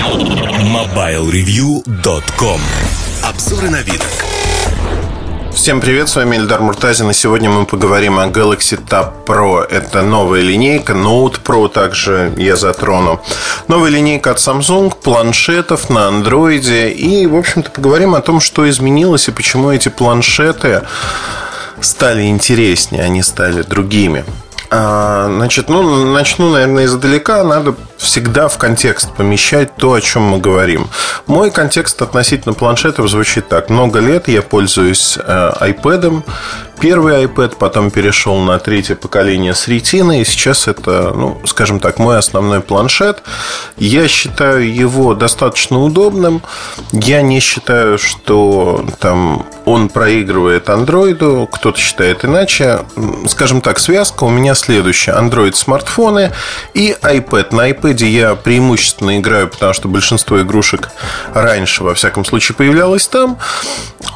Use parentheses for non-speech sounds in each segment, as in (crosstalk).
MobileReview.com Обзоры на вид. Всем привет, с вами Эльдар Муртазин, и сегодня мы поговорим о Galaxy Tab Pro. Это новая линейка, Note Pro также я затрону. Новая линейка от Samsung, планшетов на андроиде, и, в общем-то, поговорим о том, что изменилось и почему эти планшеты стали интереснее, они стали другими. А, значит, ну, начну, наверное, издалека. Надо всегда в контекст помещать то, о чем мы говорим. Мой контекст относительно планшетов звучит так. Много лет я пользуюсь э, iPad. Первый iPad, потом перешел на третье поколение с ретиной. И сейчас это, ну, скажем так, мой основной планшет. Я считаю его достаточно удобным. Я не считаю, что там он проигрывает андроиду. Кто-то считает иначе. Скажем так, связка у меня следующая. Android смартфоны и iPad. На iPad iPad я преимущественно играю, потому что большинство игрушек раньше, во всяком случае, появлялось там.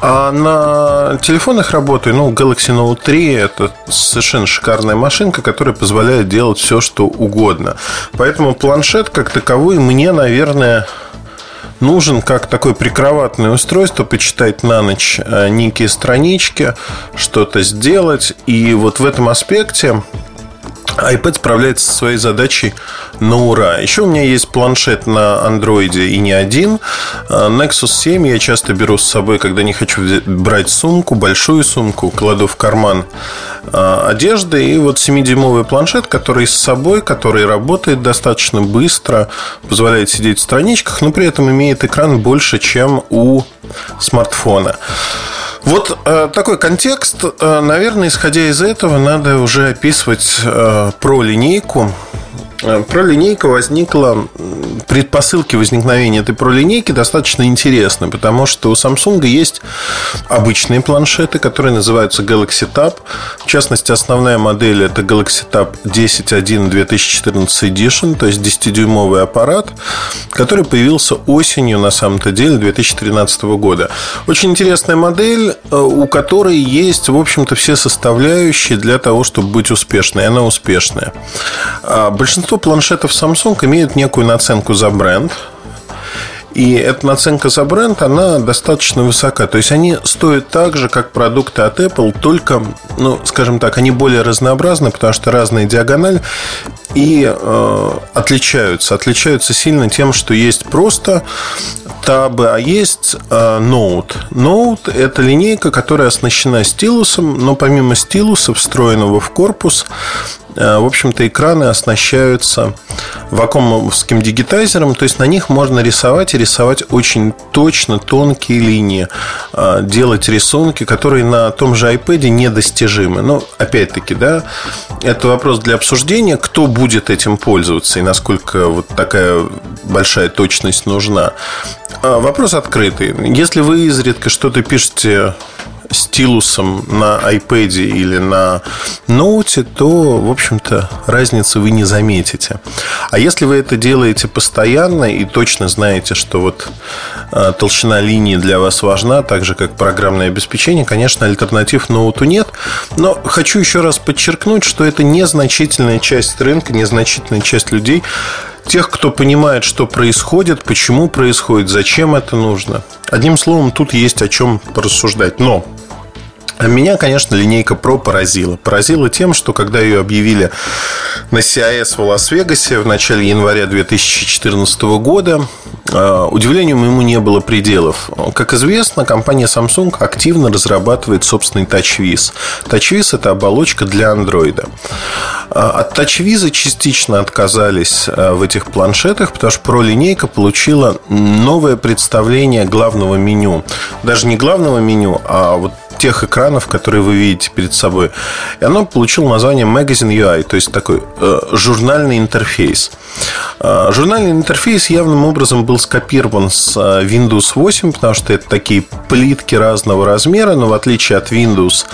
А на телефонах работаю, ну, Galaxy Note 3 это совершенно шикарная машинка, которая позволяет делать все, что угодно. Поэтому планшет как таковой мне, наверное, нужен как такое прикроватное устройство, почитать на ночь э, некие странички, что-то сделать. И вот в этом аспекте iPad справляется со своей задачей на ура. Еще у меня есть планшет на андроиде и не один. А, Nexus 7 я часто беру с собой, когда не хочу брать сумку, большую сумку, кладу в карман а, одежды. И вот 7-дюймовый планшет, который с собой, который работает достаточно быстро, позволяет сидеть в страничках, но при этом имеет экран больше, чем у смартфона. Вот э, такой контекст. Э, наверное, исходя из этого, надо уже описывать э, про линейку. Э, про линейку возникла предпосылки возникновения этой пролинейки достаточно интересны, потому что у Samsung есть обычные планшеты, которые называются Galaxy Tab. В частности, основная модель это Galaxy Tab 10.1 2014 Edition, то есть 10-дюймовый аппарат, который появился осенью, на самом-то деле, 2013 года. Очень интересная модель, э, у которой есть, в общем-то, все составляющие для того, чтобы быть успешной. Она успешная. А большинство большинство планшетов Samsung имеют некую наценку за бренд. И эта наценка за бренд, она достаточно высока. То есть они стоят так же, как продукты от Apple, только, ну, скажем так, они более разнообразны, потому что разная диагональ и э, отличаются. Отличаются сильно тем, что есть просто табы, а есть э, Note. Note – это линейка, которая оснащена стилусом, но помимо стилуса, встроенного в корпус, Э, в общем-то, экраны оснащаются вакуумовским дигитайзером, то есть на них можно рисовать и рисовать очень точно тонкие линии, э, делать рисунки, которые на том же iPad недостижимы. Но, опять-таки, да, это вопрос для обсуждения, кто будет этим пользоваться и насколько вот такая большая точность нужна. А вопрос открытый. Если вы изредка что-то пишете стилусом на iPad или на ноуте, то, в общем-то, разницы вы не заметите. А если вы это делаете постоянно и точно знаете, что вот а, толщина линии для вас важна, так же, как программное обеспечение, конечно, альтернатив ноуту нет. Но хочу еще раз подчеркнуть, что это незначительная часть рынка, незначительная часть людей, тех, кто понимает, что происходит, почему происходит, зачем это нужно. Одним словом, тут есть о чем порассуждать. Но меня, конечно, линейка Pro поразила. Поразила тем, что когда ее объявили на CIS в Лас-Вегасе в начале января 2014 года, э, удивлению моему не было пределов. Как известно, компания Samsung активно разрабатывает собственный TouchWiz. TouchWiz – это оболочка для Android. Э, от TouchWiz частично отказались э, в этих планшетах, потому что Pro линейка получила новое представление главного меню. Даже не главного меню, а вот тех экранов, которые вы видите перед собой. И оно получило название Magazine UI, то есть такой э, журнальный интерфейс. Э, журнальный интерфейс явным образом был скопирован с э, Windows 8, потому что это такие плитки разного размера, но в отличие от Windows,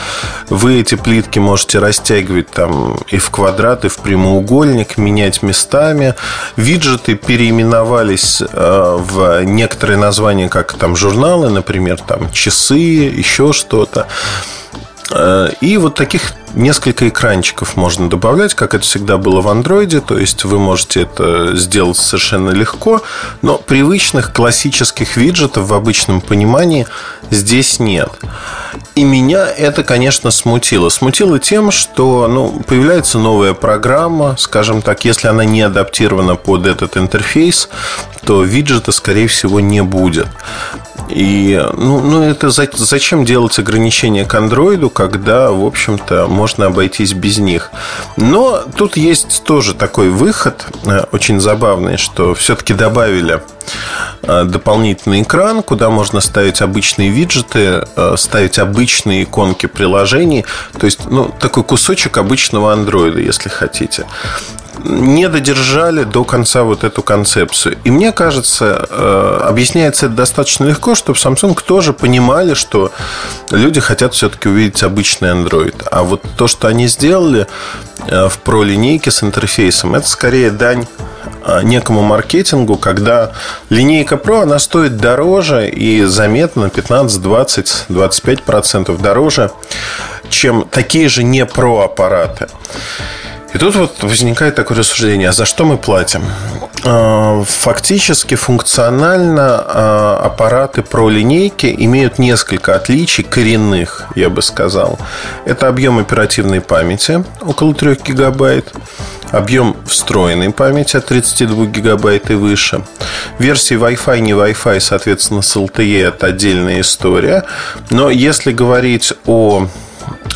вы эти плитки можете растягивать там и в квадрат, и в прямоугольник, менять местами. Виджеты переименовались э, в некоторые названия, как там журналы, например, там часы, еще что-то. Э, и вот таких несколько экранчиков можно добавлять, как это всегда было в андроиде. То есть вы можете это сделать совершенно легко. Но привычных классических виджетов в обычном понимании здесь нет. И меня это, конечно, смутило. Смутило тем, что ну, появляется новая программа, скажем так, если она не адаптирована под этот интерфейс, то виджета, скорее всего, не будет. И ну, ну это за, зачем делать ограничения к андроиду, когда, в общем-то, можно обойтись без них. Но тут есть тоже такой выход, э, очень забавный, что все-таки добавили э, дополнительный экран, куда можно ставить обычные виджеты, э, ставить обычные иконки приложений. То есть, ну, такой кусочек обычного андроида, если хотите не додержали до конца вот эту концепцию. И мне кажется, э, объясняется это достаточно легко, чтобы Samsung тоже понимали, что люди хотят все-таки увидеть обычный Android. А вот то, что они сделали э, в Pro линейке с интерфейсом, это скорее дань э, некому маркетингу, когда линейка Pro, она стоит дороже и заметно 15, 20, 25 процентов дороже, чем такие же не Pro аппараты. И тут вот возникает такое рассуждение, а за что мы платим? А, фактически, функционально а, аппараты про линейки имеют несколько отличий коренных, я бы сказал. Это объем оперативной памяти, около 3 гигабайт, объем встроенной памяти от 32 гигабайт и выше. Версии Wi-Fi, не Wi-Fi, соответственно, с LTE это отдельная история. Но если говорить о,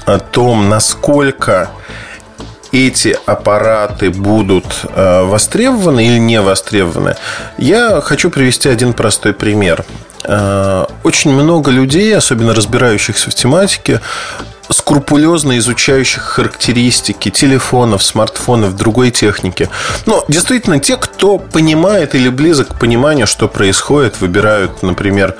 о том, насколько эти аппараты будут э, востребованы или не востребованы, я хочу привести один простой пример. Э, очень много людей, особенно разбирающихся в тематике, скрупулезно изучающих характеристики телефонов, смартфонов, другой техники. Но действительно, те, кто понимает или близок к пониманию, что происходит, выбирают, например,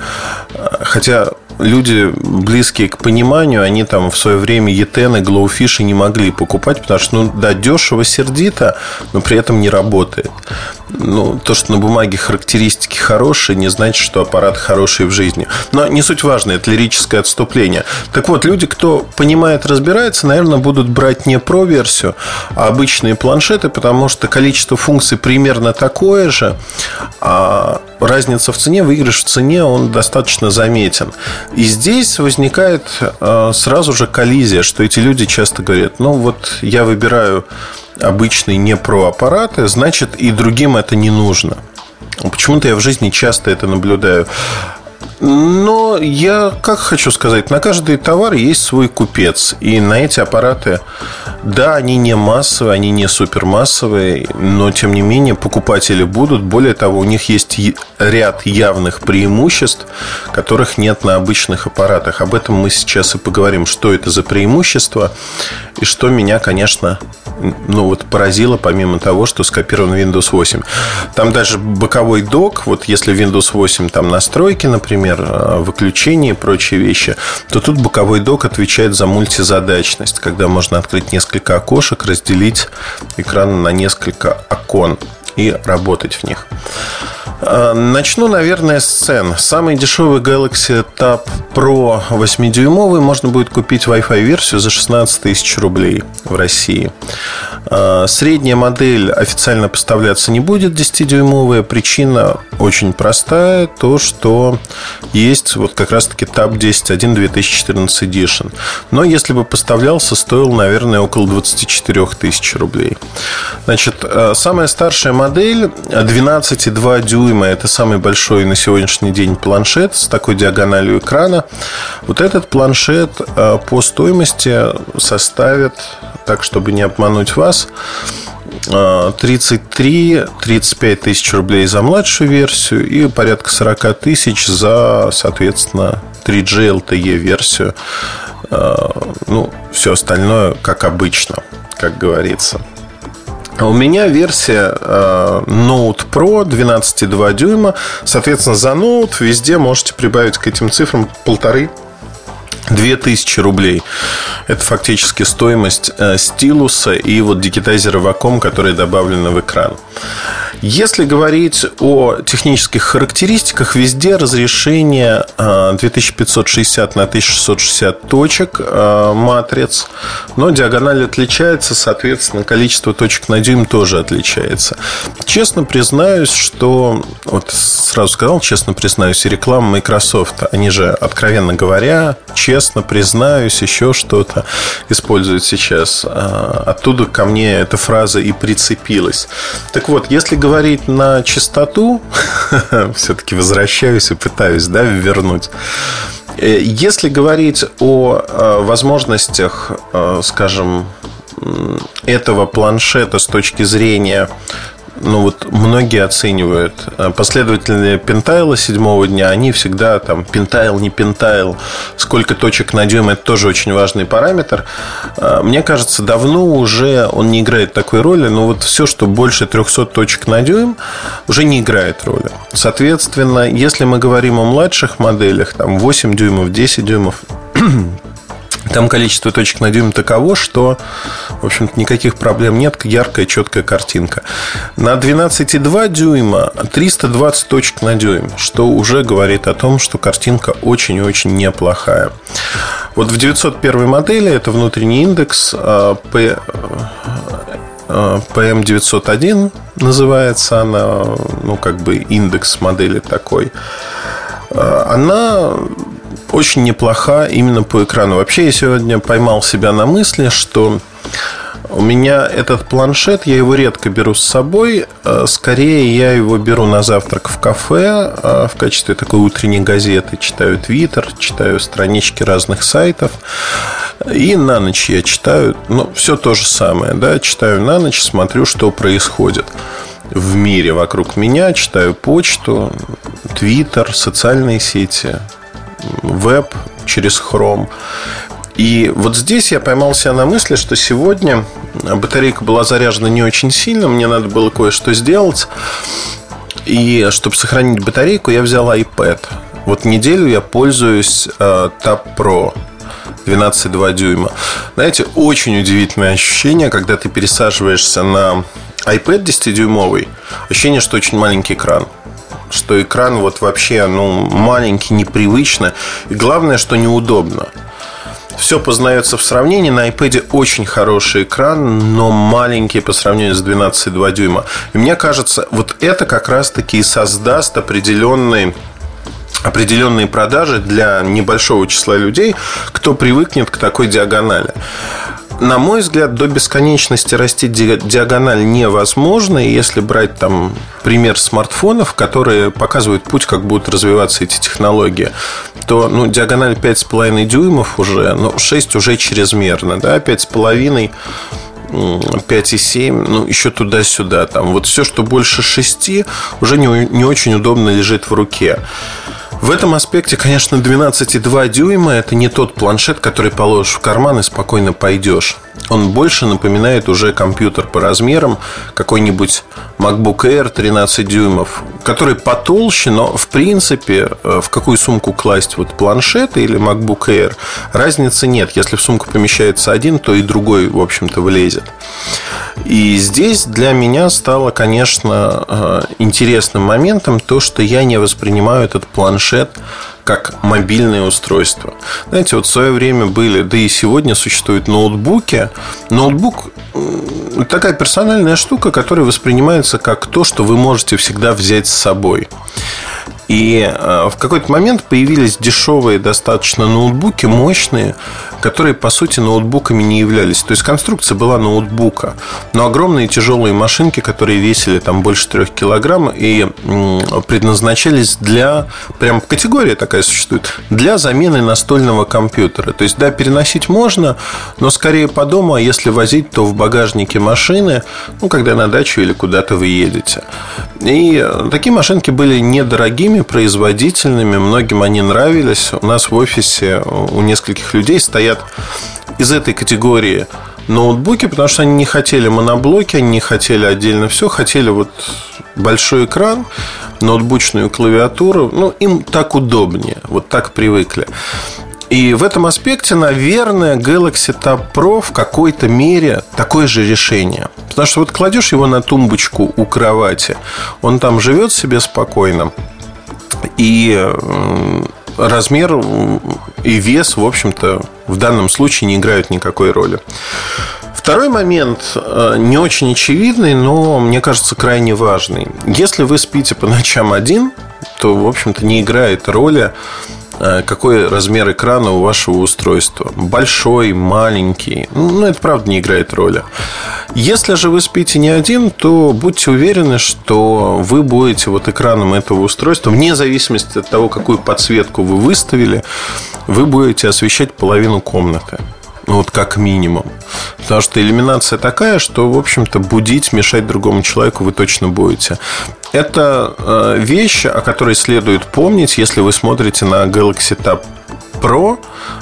э, хотя люди, близкие к пониманию, они там в свое время етены, глоуфиши не могли покупать, потому что, ну, да, дешево, сердито, но при этом не работает. Ну, то, что на бумаге характеристики хорошие, не значит, что аппарат хороший в жизни. Но не суть важно, это лирическое отступление. Так вот, люди, кто понимает, разбирается, наверное, будут брать не про-версию, а обычные планшеты, потому что количество функций примерно такое же, а разница в цене, выигрыш в цене, он достаточно заметен. И здесь возникает э, сразу же коллизия, что эти люди часто говорят, ну вот я выбираю обычные не про аппараты, значит и другим это не нужно. Почему-то я в жизни часто это наблюдаю. Но я как хочу сказать, на каждый товар есть свой купец. И на эти аппараты, да, они не массовые, они не супермассовые, но тем не менее покупатели будут. Более того, у них есть ряд явных преимуществ, которых нет на обычных аппаратах. Об этом мы сейчас и поговорим, что это за преимущества и что меня, конечно, ну вот поразило, помимо того, что скопирован Windows 8. Там даже боковой док, вот если Windows 8 там настройки, например, э, выключение и прочие вещи, то тут боковой док отвечает за мультизадачность, когда можно открыть несколько окошек, разделить экран на несколько окон и работать в них. Э, начну, наверное, с цен. Самый дешевый Galaxy Tab Pro 8-дюймовый можно будет купить Wi-Fi версию за 16 тысяч рублей в России. Э, средняя модель официально поставляться не будет 10-дюймовая. Причина очень простая. То, что есть вот как раз-таки Tab 10.1 2014 Edition. Но если бы поставлялся, стоил, наверное, около 24 тысяч рублей. Значит, э, самая старшая модель 12,2 дюйма дюйма. Это самый большой на сегодняшний день планшет с такой диагональю экрана. Вот этот планшет э, по стоимости составит, так чтобы не обмануть вас, 33-35 э, тысяч рублей за младшую версию и порядка 40 тысяч за, соответственно, 3G LTE версию. Э, ну, все остальное как обычно, как говорится. У меня версия э, Note Pro 12,2 дюйма. Соответственно, за Note везде можете прибавить к этим цифрам полторы 2000 рублей. Это фактически стоимость э, стилуса и вот дигитайзера Wacom, которые добавлены в экран. Если говорить о технических характеристиках, везде разрешение 2560 на 1660 точек матриц, но диагональ отличается, соответственно, количество точек на дюйм тоже отличается. Честно признаюсь, что вот сразу сказал, честно признаюсь, и реклама Microsoft, они же, откровенно говоря, честно признаюсь, еще что-то используют сейчас. А, оттуда ко мне эта фраза и прицепилась. Так вот, если говорить на чистоту, (laughs) все-таки возвращаюсь и пытаюсь да, вернуть. Э, если говорить о э, возможностях, э, скажем, этого планшета с точки зрения ну вот многие оценивают э, последователи пентайла седьмого дня, они всегда там пентайл, не пентайл, сколько точек на дюйм, это тоже очень важный параметр. Э, мне кажется, давно уже он не играет такой роли, но вот все, что больше 300 точек на дюйм, уже не играет роли. Соответственно, если мы говорим о младших моделях, там 8 дюймов, 10 дюймов, там количество точек на дюйм таково, что, в общем-то, никаких проблем нет. Яркая, четкая картинка. На 12,2 дюйма 320 точек на дюйм, что уже говорит о том, что картинка очень-очень неплохая. Вот в 901 модели это внутренний индекс P, PM901 называется она, ну, как бы индекс модели такой. А, она очень неплоха именно по экрану. Вообще, я сегодня поймал себя на мысли, что у меня этот планшет, я его редко беру с собой. Э, скорее, я его беру на завтрак в кафе э, в качестве такой утренней газеты. Читаю Твиттер, читаю странички разных сайтов. И на ночь я читаю, ну, все то же самое, да, читаю на ночь, смотрю, что происходит в мире вокруг меня, читаю почту, Твиттер, социальные сети, веб через Chrome. И вот здесь я поймал себя на мысли, что сегодня батарейка была заряжена не очень сильно, мне надо было кое-что сделать. И чтобы сохранить батарейку, я взял iPad. Вот неделю я пользуюсь э, Tab Pro 12,2 дюйма. Знаете, очень удивительное ощущение, когда ты пересаживаешься на iPad 10-дюймовый. Ощущение, что очень маленький экран что экран вот вообще ну, маленький, непривычно. И главное, что неудобно. Все познается в сравнении. На iPad очень хороший экран, но маленький по сравнению с 12,2 дюйма. И мне кажется, вот это как раз-таки и создаст определенный определенные продажи для небольшого числа людей, кто привыкнет к такой диагонали на мой взгляд, до бесконечности расти диагональ невозможно. И если брать там пример смартфонов, которые показывают путь, как будут развиваться эти технологии, то ну, диагональ 5,5 дюймов уже, ну, 6 уже чрезмерно, да, 5,5 5,7, ну, еще туда-сюда. Там вот все, что больше 6, уже не, не очень удобно лежит в руке. В этом аспекте, конечно, 12,2 дюйма – это не тот планшет, который положишь в карман и спокойно пойдешь. Он больше напоминает уже компьютер по размерам, какой-нибудь MacBook Air 13 дюймов, который потолще, но в принципе э, в какую сумку класть вот планшет или MacBook Air разницы нет. Если в сумку помещается один, то и другой, в общем-то, влезет. И здесь для меня стало, конечно, э, интересным моментом то, что я не воспринимаю этот планшет как мобильное устройство. Знаете, вот в свое время были, да и сегодня существуют ноутбуки. Ноутбук такая персональная штука, которая воспринимается как то, что вы можете всегда взять с собой. И э, в какой-то момент появились дешевые достаточно ноутбуки, мощные, которые, по сути, ноутбуками не являлись. То есть конструкция была ноутбука, но огромные тяжелые машинки, которые весили там больше трех килограмм и предназначались для, прям категория такая существует, для замены настольного компьютера. То есть, да, переносить можно, но скорее по дому, а если возить, то в багажнике машины, ну, когда на дачу или куда-то вы едете. И э, такие машинки были недорогими, дорогими, производительными, многим они нравились. У нас в офисе у нескольких людей стоят из этой категории ноутбуки, потому что они не хотели моноблоки, они не хотели отдельно все, хотели вот большой экран, ноутбучную клавиатуру. Ну, им так удобнее, вот так привыкли. И в этом аспекте, наверное, Galaxy Tab Pro в какой-то мере такое же решение. Потому что вот кладешь его на тумбочку у кровати, он там живет себе спокойно. И размер и вес, в общем-то, в данном случае не играют никакой роли. Второй момент э, не очень очевидный, но мне кажется крайне важный. Если вы спите по ночам один, то, в общем-то, не играет роли, какой размер экрана у вашего устройства. Большой, маленький. Ну, это правда не играет роли. Если же вы спите не один, то будьте уверены, что вы будете вот экраном этого устройства, вне зависимости от того, какую подсветку вы выставили, вы будете освещать половину комнаты. Ну, вот как минимум. Потому что иллюминация такая, что, в общем-то, будить, мешать другому человеку вы точно будете. Это э, вещь, о которой следует помнить, если вы смотрите на Galaxy Tab Pro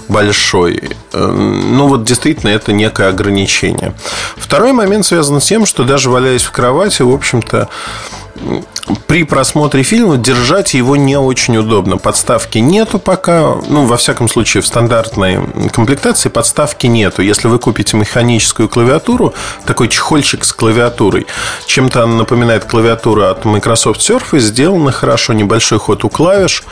большой, э, ну вот действительно это некое ограничение. Второй момент связан с тем, что даже валяясь в кровати, в общем-то, при просмотре фильма держать его не очень удобно. Подставки нету пока. Ну, во всяком случае, в стандартной комплектации подставки нету. Если вы купите механическую клавиатуру, такой чехольчик с клавиатурой, чем-то она напоминает клавиатуру от Microsoft Surface, сделана хорошо, небольшой ход у клавиш.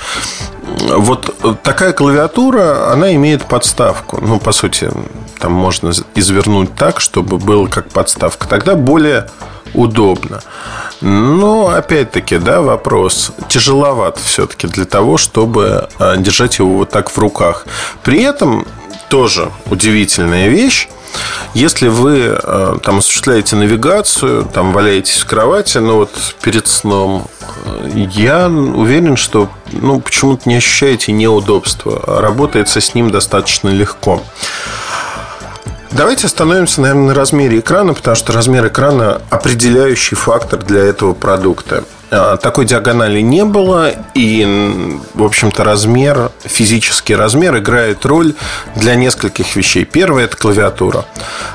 Вот такая клавиатура, она имеет подставку. Ну, по сути, там можно извернуть так, чтобы было как подставка. Тогда более удобно. Но, опять-таки, да, вопрос. Тяжеловат все-таки для того, чтобы а, держать его вот так в руках. При этом тоже удивительная вещь. Если вы а, там осуществляете навигацию, там валяетесь в кровати, ну вот перед сном, я уверен, что ну, почему-то не ощущаете неудобства. Работается с ним достаточно легко. Давайте остановимся, наверное, на размере экрана, потому что размер экрана определяющий фактор для этого продукта. А, такой диагонали не было, и, в общем-то, размер, физический размер играет роль для нескольких вещей. Первое – это клавиатура.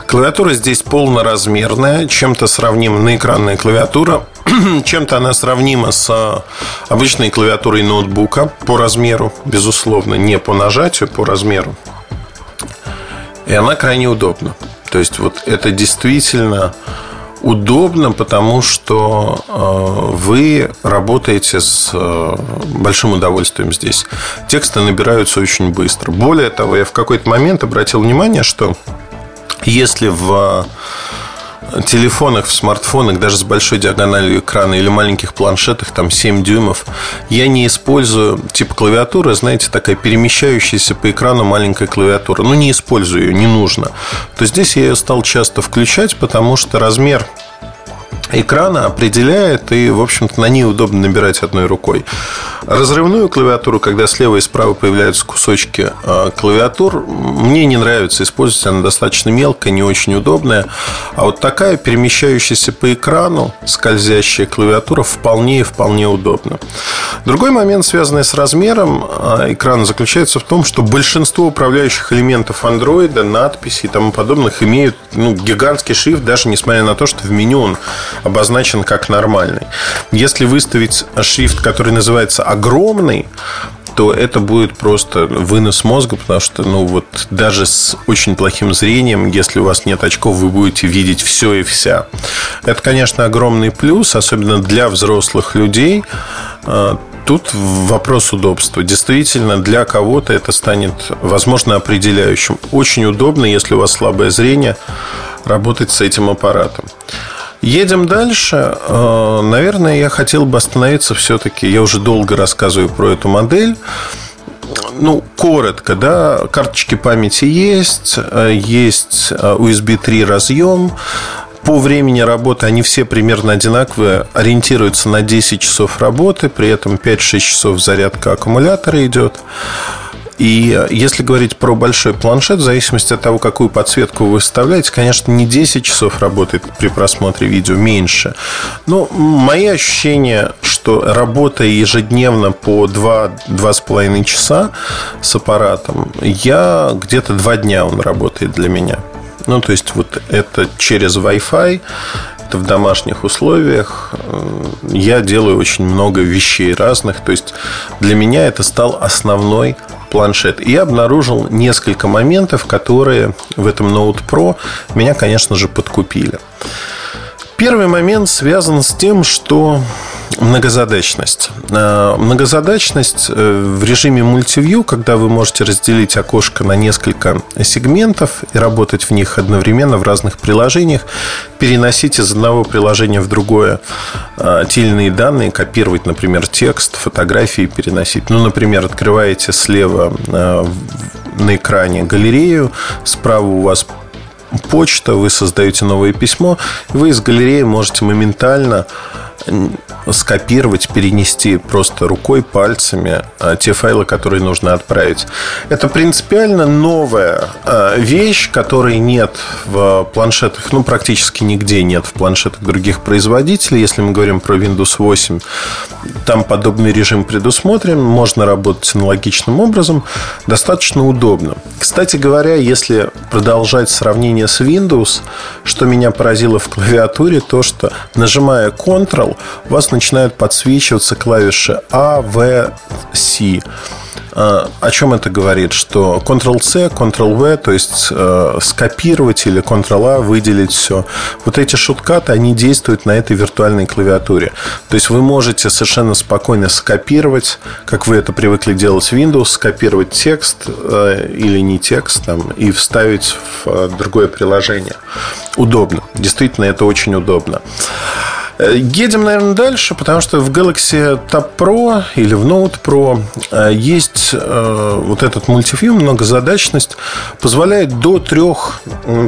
Клавиатура здесь полноразмерная, чем-то сравнима на экранная клавиатура, (clears throat) чем-то она сравнима с обычной клавиатурой ноутбука по размеру, безусловно, не по нажатию, по размеру. И она крайне удобна. То есть вот это действительно удобно, потому что э, вы работаете с э, большим удовольствием здесь. Тексты набираются очень быстро. Более того, я в какой-то момент обратил внимание, что если в телефонах, в смартфонах, даже с большой диагональю экрана или маленьких планшетах, там 7 дюймов, я не использую типа клавиатуры, знаете, такая перемещающаяся по экрану маленькая клавиатура. Ну, не использую ее, не нужно. То здесь я ее стал часто включать, потому что размер экрана определяет, и, в общем-то, на ней удобно набирать одной рукой. Разрывную клавиатуру, когда слева и справа появляются кусочки а, клавиатур, мне не нравится использовать, она достаточно мелкая, не очень удобная. А вот такая перемещающаяся по экрану, скользящая клавиатура вполне и вполне удобна. Другой момент, связанный с размером а, экрана, заключается в том, что большинство управляющих элементов Android, надписи и тому подобных имеют ну, гигантский шрифт, даже несмотря на то, что в меню он обозначен как нормальный. Если выставить шрифт, который называется огромный, то это будет просто вынос мозга, потому что, ну, вот даже с очень плохим зрением, если у вас нет очков, вы будете видеть все и вся. Это, конечно, огромный плюс, особенно для взрослых людей. А, тут вопрос удобства. Действительно, для кого-то это станет, возможно, определяющим. Очень удобно, если у вас слабое зрение, работать с этим аппаратом. Едем дальше. Э, наверное, я хотел бы остановиться все-таки. Я уже долго рассказываю про эту модель. Ну, коротко, да, карточки памяти есть, э, есть э, USB 3 разъем, по времени работы они все примерно одинаковые, ориентируются на 10 часов работы, при этом 5-6 часов зарядка аккумулятора идет. И если говорить про большой планшет, в зависимости от того, какую подсветку вы выставляете, конечно, не 10 часов работает при просмотре видео, меньше. Но мои ощущения, что работая ежедневно по 2-2,5 часа с аппаратом, я где-то 2 дня он работает для меня. Ну, то есть, вот это через Wi-Fi, это в домашних условиях. Я делаю очень много вещей разных. То есть, для меня это стал основной планшет. И обнаружил несколько моментов, которые в этом Note Pro меня, конечно же, подкупили. Первый момент связан с тем, что Многозадачность. Э, многозадачность э, в режиме мультивью, когда вы можете разделить окошко на несколько сегментов и работать в них одновременно в разных приложениях, переносить из одного приложения в другое э, те или иные данные, копировать, например, текст, фотографии переносить. Ну, например, открываете слева на экране галерею, справа у вас почта, вы создаете новое письмо, вы из галереи можете моментально скопировать, перенести просто рукой, пальцами а, те файлы, которые нужно отправить. Это принципиально новая а, вещь, которой нет в планшетах, ну, практически нигде нет в планшетах других производителей. Если мы говорим про Windows 8, там подобный режим предусмотрен, можно работать аналогичным образом, достаточно удобно. Кстати говоря, если продолжать сравнение с Windows, что меня поразило в клавиатуре, то, что нажимая Ctrl, у вас начинают подсвечиваться клавиши A, V, C. О чем это говорит? Что Ctrl-C, Ctrl-V, то есть э, скопировать или Ctrl-A, выделить все. Вот эти шуткаты, они действуют на этой виртуальной клавиатуре. То есть вы можете совершенно спокойно скопировать, как вы это привыкли делать в Windows, скопировать текст э, или не текст там, и вставить в э, другое приложение. Удобно. Действительно, это очень удобно. Едем, наверное, дальше, потому что в Galaxy Tab Pro или в Note Pro э, есть э, вот этот мультифильм, многозадачность, позволяет до трех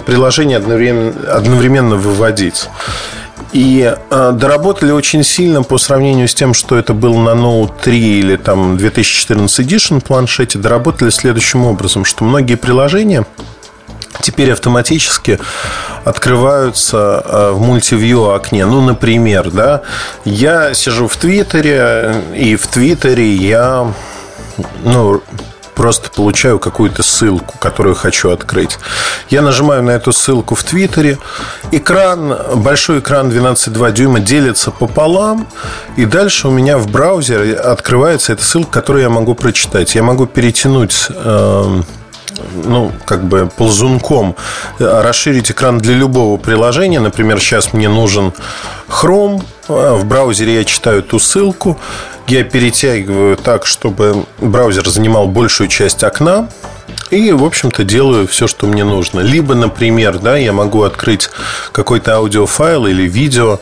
приложений одновременно, одновременно выводить. И э, доработали очень сильно по сравнению с тем, что это было на Note 3 или там 2014 Edition планшете, доработали следующим образом, что многие приложения теперь автоматически открываются э, в мультивью окне. Ну, например, да, я сижу в Твиттере, и в Твиттере я ну, просто получаю какую-то ссылку, которую хочу открыть. Я нажимаю на эту ссылку в Твиттере. Экран, большой экран 12,2 дюйма делится пополам. И дальше у меня в браузере открывается эта ссылка, которую я могу прочитать. Я могу перетянуть э, ну, как бы ползунком расширить экран для любого приложения. Например, сейчас мне нужен Chrome. В браузере я читаю ту ссылку. Я перетягиваю так, чтобы браузер занимал большую часть окна. И, в общем-то, делаю все, что мне нужно. Либо, например, да, я могу открыть какой-то аудиофайл или видео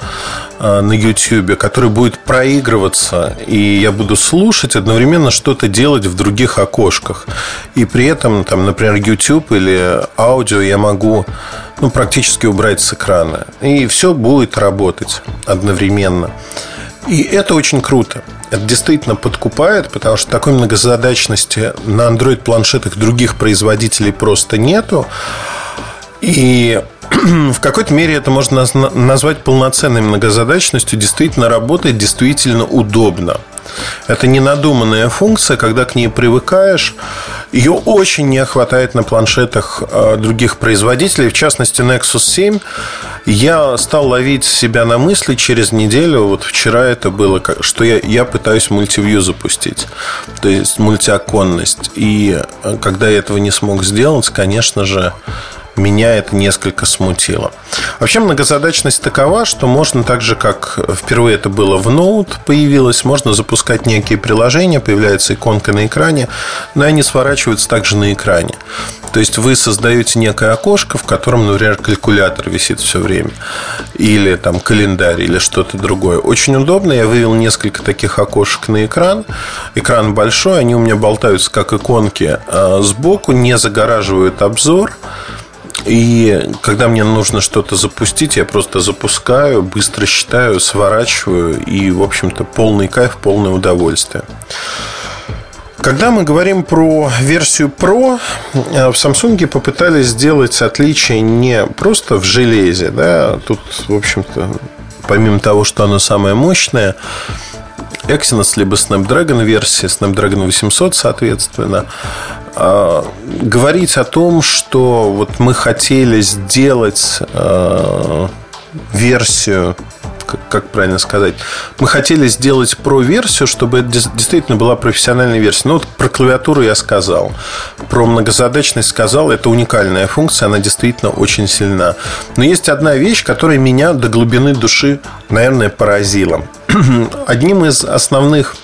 а, на YouTube, который будет проигрываться, и я буду слушать, одновременно что-то делать в других окошках. И при этом, там, например, YouTube или аудио я могу ну, практически убрать с экрана. И все будет работать одновременно. И это очень круто. Это действительно подкупает, потому что такой многозадачности на Android-планшетах других производителей просто нету. И (clears throat) в какой-то мере это можно назвать полноценной многозадачностью. Действительно работает, действительно удобно. Это не надуманная функция, когда к ней привыкаешь. Ее очень не хватает на планшетах а, других производителей, в частности Nexus 7. Я стал ловить себя на мысли через неделю. Вот вчера это было, что я, я пытаюсь мультивью запустить, то есть мультиоконность. И а, когда я этого не смог сделать, конечно же, меня это несколько смутило. Вообще многозадачность такова, что можно так же, как впервые это было в Note появилось, можно запускать некие приложения, появляется иконка на экране, но они сворачиваются также на экране. То есть вы создаете некое окошко, в котором, например, калькулятор висит все время, или там календарь, или что-то другое. Очень удобно. Я вывел несколько таких окошек на экран. Экран большой, они у меня болтаются как иконки а сбоку, не загораживают обзор. И когда мне нужно что-то запустить, я просто запускаю, быстро считаю, сворачиваю. И, в общем-то, полный кайф, полное удовольствие. Когда мы говорим про версию Pro, э, в Samsung попытались сделать отличие не просто в железе, да, тут, в общем-то, помимо того, что оно самое мощное, Exynos либо Snapdragon версия, Snapdragon 800, соответственно, говорить о том, что вот мы хотели сделать а, версию как правильно сказать. Мы хотели сделать про-версию, чтобы это действительно была профессиональная версия. Ну, вот про клавиатуру я сказал. Про многозадачность сказал. Это уникальная функция, она действительно очень сильна. Но есть одна вещь, которая меня до глубины души, наверное, поразила. (clears throat) Одним из основных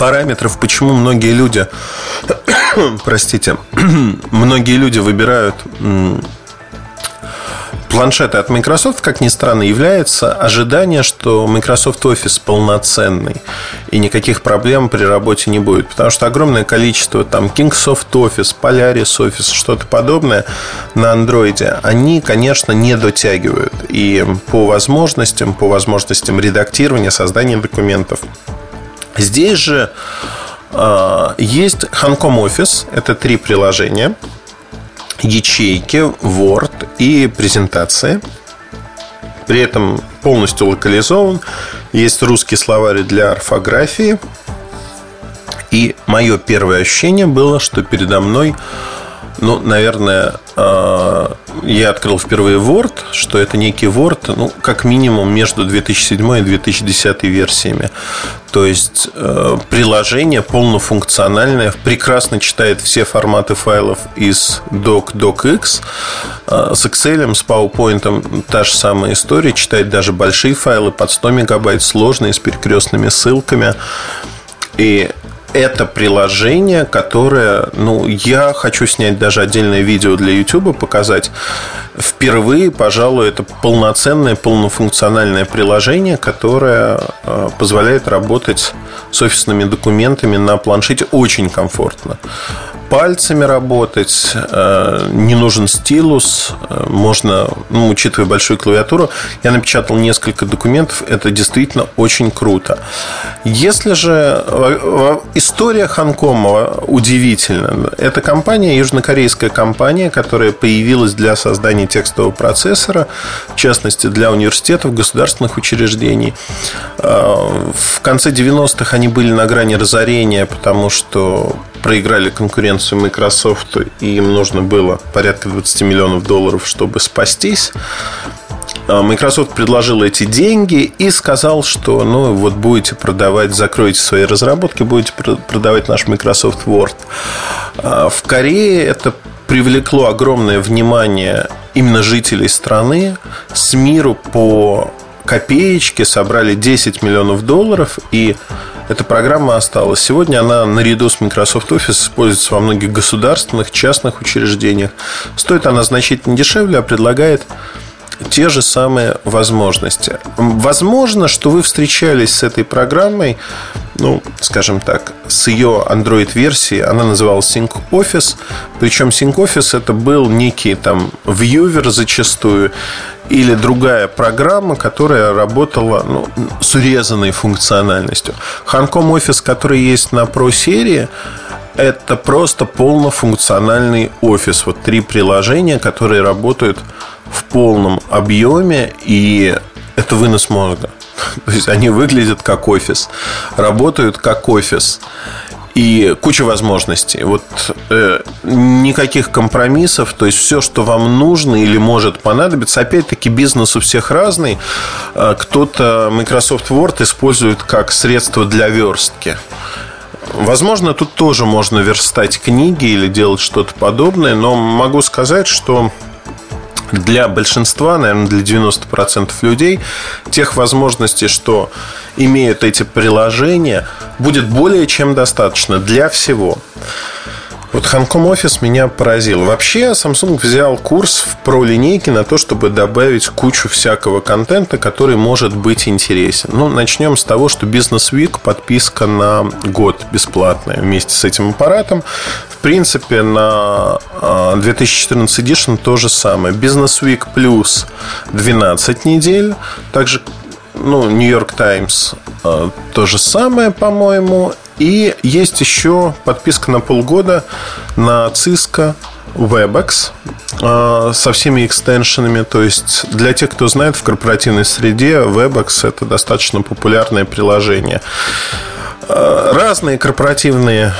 параметров, почему многие люди, (coughs) простите, (coughs) многие люди выбирают планшеты от Microsoft, как ни странно, является ожидание, что Microsoft Office полноценный и никаких проблем при работе не будет. Потому что огромное количество там Kingsoft Office, Polaris Office, что-то подобное на андроиде, они, конечно, не дотягивают. И по возможностям, по возможностям редактирования, создания документов. Здесь же э, есть Hancom Office, это три приложения – ячейки, Word и презентации. При этом полностью локализован. Есть русский словарь для орфографии. И мое первое ощущение было, что передо мной ну, наверное, а, я открыл впервые Word, что это некий Word, ну, как минимум между 2007 и 2010 версиями. То есть э, приложение полнофункциональное, прекрасно читает все форматы файлов из Doc, DocX. Э, с Excel, с PowerPoint та же самая история, читает даже большие файлы под 100 мегабайт, сложные, с перекрестными ссылками. И это приложение, которое, ну, я хочу снять даже отдельное видео для YouTube, показать. Впервые, пожалуй, это полноценное, полнофункциональное приложение, которое э, позволяет работать с офисными документами на планшете очень комфортно пальцами работать, э, не нужен стилус, э, можно, ну, учитывая большую клавиатуру, я напечатал несколько документов, это действительно очень круто. Если же история Ханкома удивительна, это компания, южнокорейская компания, которая появилась для создания текстового процессора, в частности для университетов, государственных учреждений. Э, в конце 90-х они были на грани разорения, потому что проиграли конкуренцию Microsoft, и им нужно было порядка 20 миллионов долларов, чтобы спастись. А Microsoft предложил эти деньги и сказал, что ну вот будете продавать, закроете свои разработки, будете продавать наш Microsoft Word. А в Корее это привлекло огромное внимание именно жителей страны. С миру по копеечке собрали 10 миллионов долларов и эта программа осталась. Сегодня она наряду с Microsoft Office используется во многих государственных, частных учреждениях. Стоит она значительно дешевле, а предлагает те же самые возможности. Возможно, что вы встречались с этой программой, ну, скажем так, с ее Android-версией, она называлась Sync Office, причем Sync Office это был некий там вьювер зачастую, или другая программа, которая работала ну, с урезанной функциональностью. Hancom Office, который есть на Pro серии, это просто полнофункциональный офис. Вот три приложения, которые работают в полном объеме, и это вынос мозга. (laughs) То есть они выглядят как офис, работают как офис и куча возможностей. Вот э, никаких компромиссов, то есть все, что вам нужно или может понадобиться. Опять-таки бизнес у всех разный. Э, кто-то Microsoft Word использует как средство для верстки. Возможно, тут тоже можно верстать книги или делать что-то подобное, но могу сказать, что для большинства, наверное, для 90% людей тех возможностей, что имеют эти приложения, будет более чем достаточно для всего. Вот Hancom Office меня поразил. Вообще Samsung взял курс в про линейке на то, чтобы добавить кучу всякого контента, который может быть интересен. Ну, начнем с того, что Business Week подписка на год бесплатная вместе с этим аппаратом. В принципе, на 2014 а, Edition то же самое. Business Week плюс 12 недель. Также ну, New York Times а, то же самое, по-моему. И есть еще подписка на полгода на Cisco WebEx э, со всеми экстеншенами. То есть для тех, кто знает, в корпоративной среде WebEx это достаточно популярное приложение. Э, разные корпоративные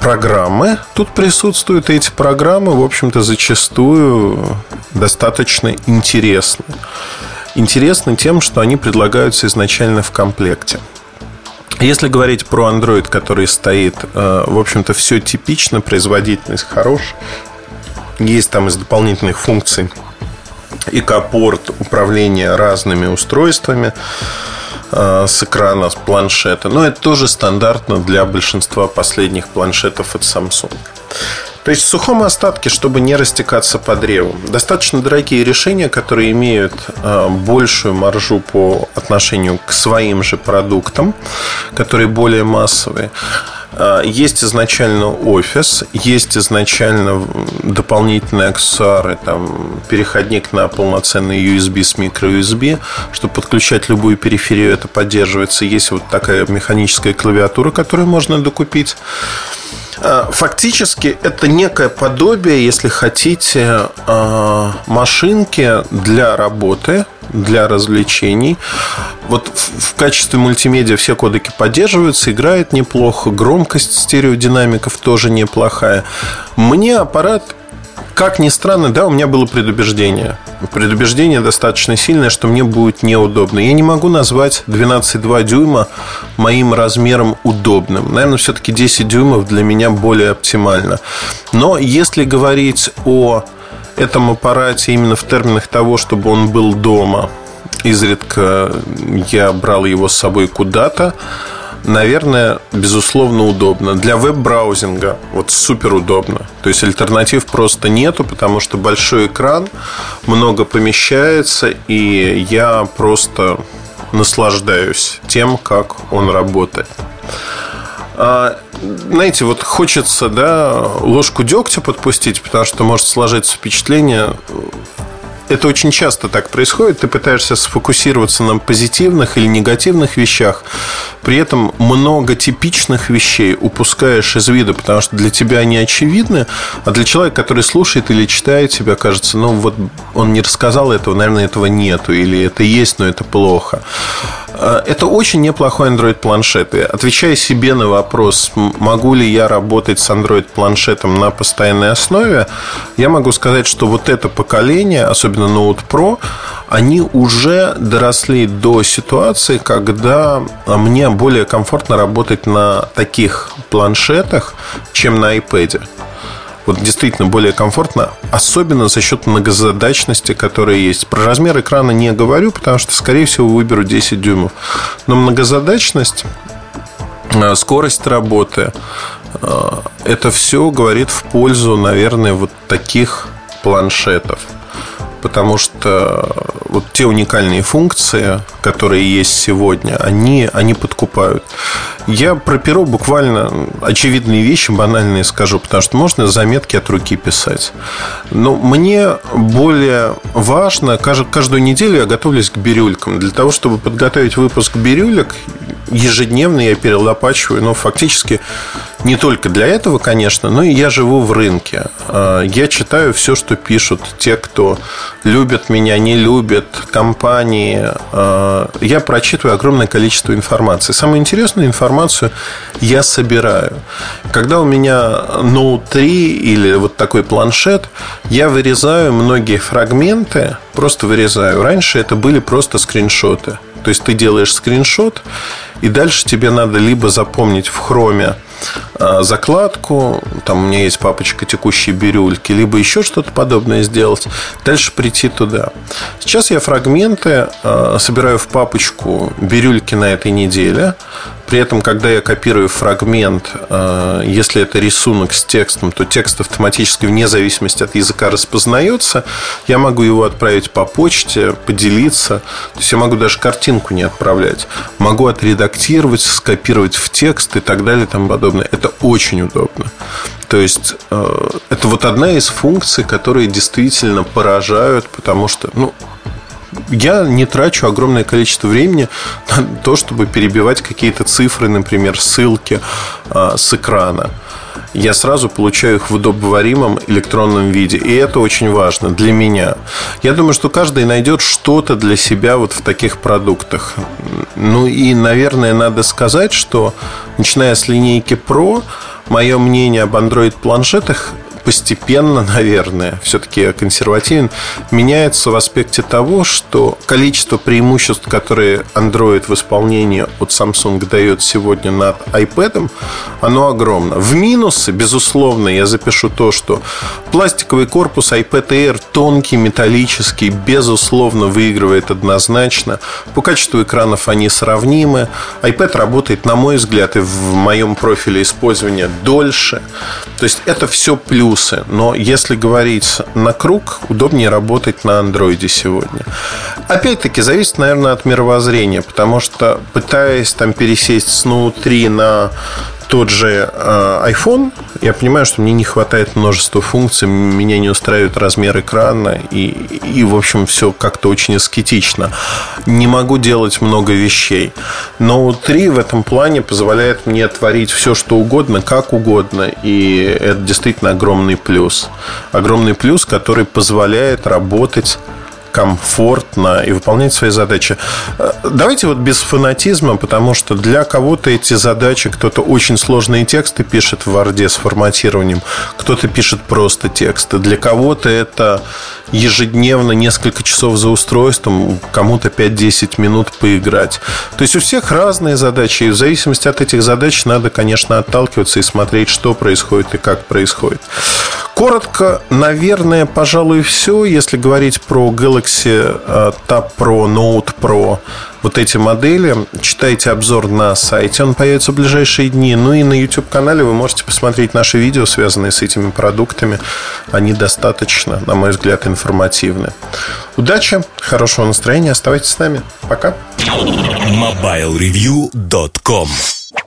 программы тут присутствуют. И эти программы, в общем-то, зачастую достаточно интересны. интересны тем, что они предлагаются изначально в комплекте. Если говорить про Android, который стоит, э, в общем-то, все типично, производительность хорошая. Есть там из дополнительных функций и порт управления разными устройствами с экрана, с планшета. Но это тоже стандартно для большинства последних планшетов от Samsung. То есть в сухом остатке, чтобы не растекаться по древу. Достаточно дорогие решения, которые имеют э, большую маржу по отношению к своим же продуктам, которые более массовые. Э, есть изначально офис, есть изначально дополнительные аксессуары, там, переходник на полноценный USB с microUSB, чтобы подключать любую периферию, это поддерживается. Есть вот такая механическая клавиатура, которую можно докупить. Э, фактически это некое подобие, если хотите, э, машинки для работы, для развлечений. Вот в качестве мультимедиа все кодеки поддерживаются, играет неплохо, громкость стереодинамиков тоже неплохая. Мне аппарат как ни странно, да, у меня было предубеждение. Предубеждение достаточно сильное, что мне будет неудобно. Я не могу назвать 12,2 дюйма моим размером удобным. Наверное, все-таки 10 дюймов для меня более оптимально. Но если говорить о этом аппарате именно в терминах того, чтобы он был дома, изредка я брал его с собой куда-то, наверное, безусловно, удобно. Для веб-браузинга вот супер удобно. То есть альтернатив просто нету, потому что большой экран, много помещается, и я просто наслаждаюсь тем, как он работает. А, знаете, вот хочется, да, ложку дегтя подпустить, потому что может сложиться впечатление, это очень часто так происходит. Ты пытаешься сфокусироваться на позитивных или негативных вещах, при этом много типичных вещей упускаешь из вида, потому что для тебя они очевидны, а для человека, который слушает или читает тебя, кажется, ну вот он не рассказал этого, наверное, этого нету, или это есть, но это плохо. А, это очень неплохой Android-планшет. И отвечая себе на вопрос, могу ли я работать с Android-планшетом на постоянной основе, я могу сказать, что вот это поколение, особенно Note Pro, они уже доросли до ситуации, когда мне более комфортно работать на таких планшетах, чем на iPad вот действительно более комфортно, особенно за счет многозадачности, которая есть. Про размер экрана не говорю, потому что, скорее всего, выберу 10 дюймов. Но многозадачность, э, скорость работы, э, это все говорит в пользу, наверное, вот таких планшетов потому что вот те уникальные функции, которые есть сегодня, они, они подкупают. Я про перо буквально очевидные вещи, банальные скажу, потому что можно заметки от руки писать. Но мне более важно, каждую неделю я готовлюсь к бирюлькам. Для того, чтобы подготовить выпуск бирюлек, ежедневно я перелопачиваю, но фактически не только для этого, конечно, но и я живу в рынке. А, я читаю все, что пишут те, кто любят меня, не любят, компании. А, я прочитываю огромное количество информации. Самую интересную информацию я собираю. Когда у меня Note 3 или вот такой планшет, я вырезаю многие фрагменты, просто вырезаю. Раньше это были просто скриншоты. То есть ты делаешь скриншот, и дальше тебе надо либо запомнить в хроме закладку, там у меня есть папочка текущие бирюльки, либо еще что-то подобное сделать, дальше прийти туда. Сейчас я фрагменты а, собираю в папочку бирюльки на этой неделе, при этом, когда я копирую фрагмент, а, если это рисунок с текстом, то текст автоматически, вне зависимости от языка, распознается. Я могу его отправить по почте, поделиться. То есть я могу даже картинку не отправлять. Могу отредактировать, скопировать в текст и так далее и тому подобное. Это очень удобно. То есть э, это вот одна из функций, которые действительно поражают, потому что, ну, я не трачу огромное количество времени на то, чтобы перебивать какие-то цифры, например, ссылки э, с экрана. Я сразу получаю их в удобоваримом электронном виде. И это очень важно для меня. Я думаю, что каждый найдет что-то для себя вот в таких продуктах. Ну и, наверное, надо сказать, что начиная с линейки Pro, мое мнение об Android-планшетах постепенно, наверное, все-таки консервативен, меняется в аспекте того, что количество преимуществ, которые Android в исполнении от Samsung дает сегодня над iPad, оно огромно. В минусы, безусловно, я запишу то, что пластиковый корпус iPad Air тонкий, металлический, безусловно, выигрывает однозначно. По качеству экранов они сравнимы. iPad работает, на мой взгляд, и в моем профиле использования дольше. То есть это все плюсы. Но если говорить на круг, удобнее работать на андроиде сегодня. Опять-таки, зависит, наверное, от мировоззрения, потому что пытаясь там пересесть с 3 на тот же э, iPhone, я понимаю, что мне не хватает множества функций, меня не устраивает размер экрана, и, и в общем, все как-то очень аскетично. Не могу делать много вещей. Но 3 в этом плане позволяет мне творить все, что угодно, как угодно, и это действительно огромный плюс. Огромный плюс, который позволяет работать комфортно и выполнять свои задачи. Э, давайте вот без фанатизма, потому что для кого-то эти задачи, кто-то очень сложные тексты пишет в Варде с форматированием, кто-то пишет просто тексты. Для кого-то это ежедневно несколько часов за устройством, кому-то 5-10 минут поиграть. То есть у всех разные задачи, и в зависимости от этих задач надо, конечно, отталкиваться и смотреть, что происходит и как происходит. Коротко, наверное, пожалуй, все. Если говорить про Galaxy э, Tab Pro, Note Pro, вот эти модели, читайте обзор на сайте, он появится в ближайшие дни. Ну и на YouTube-канале вы можете посмотреть наши видео, связанные с этими продуктами. Они достаточно, на мой взгляд, информативны. Удачи, хорошего настроения, оставайтесь с нами. Пока. MobileReview.com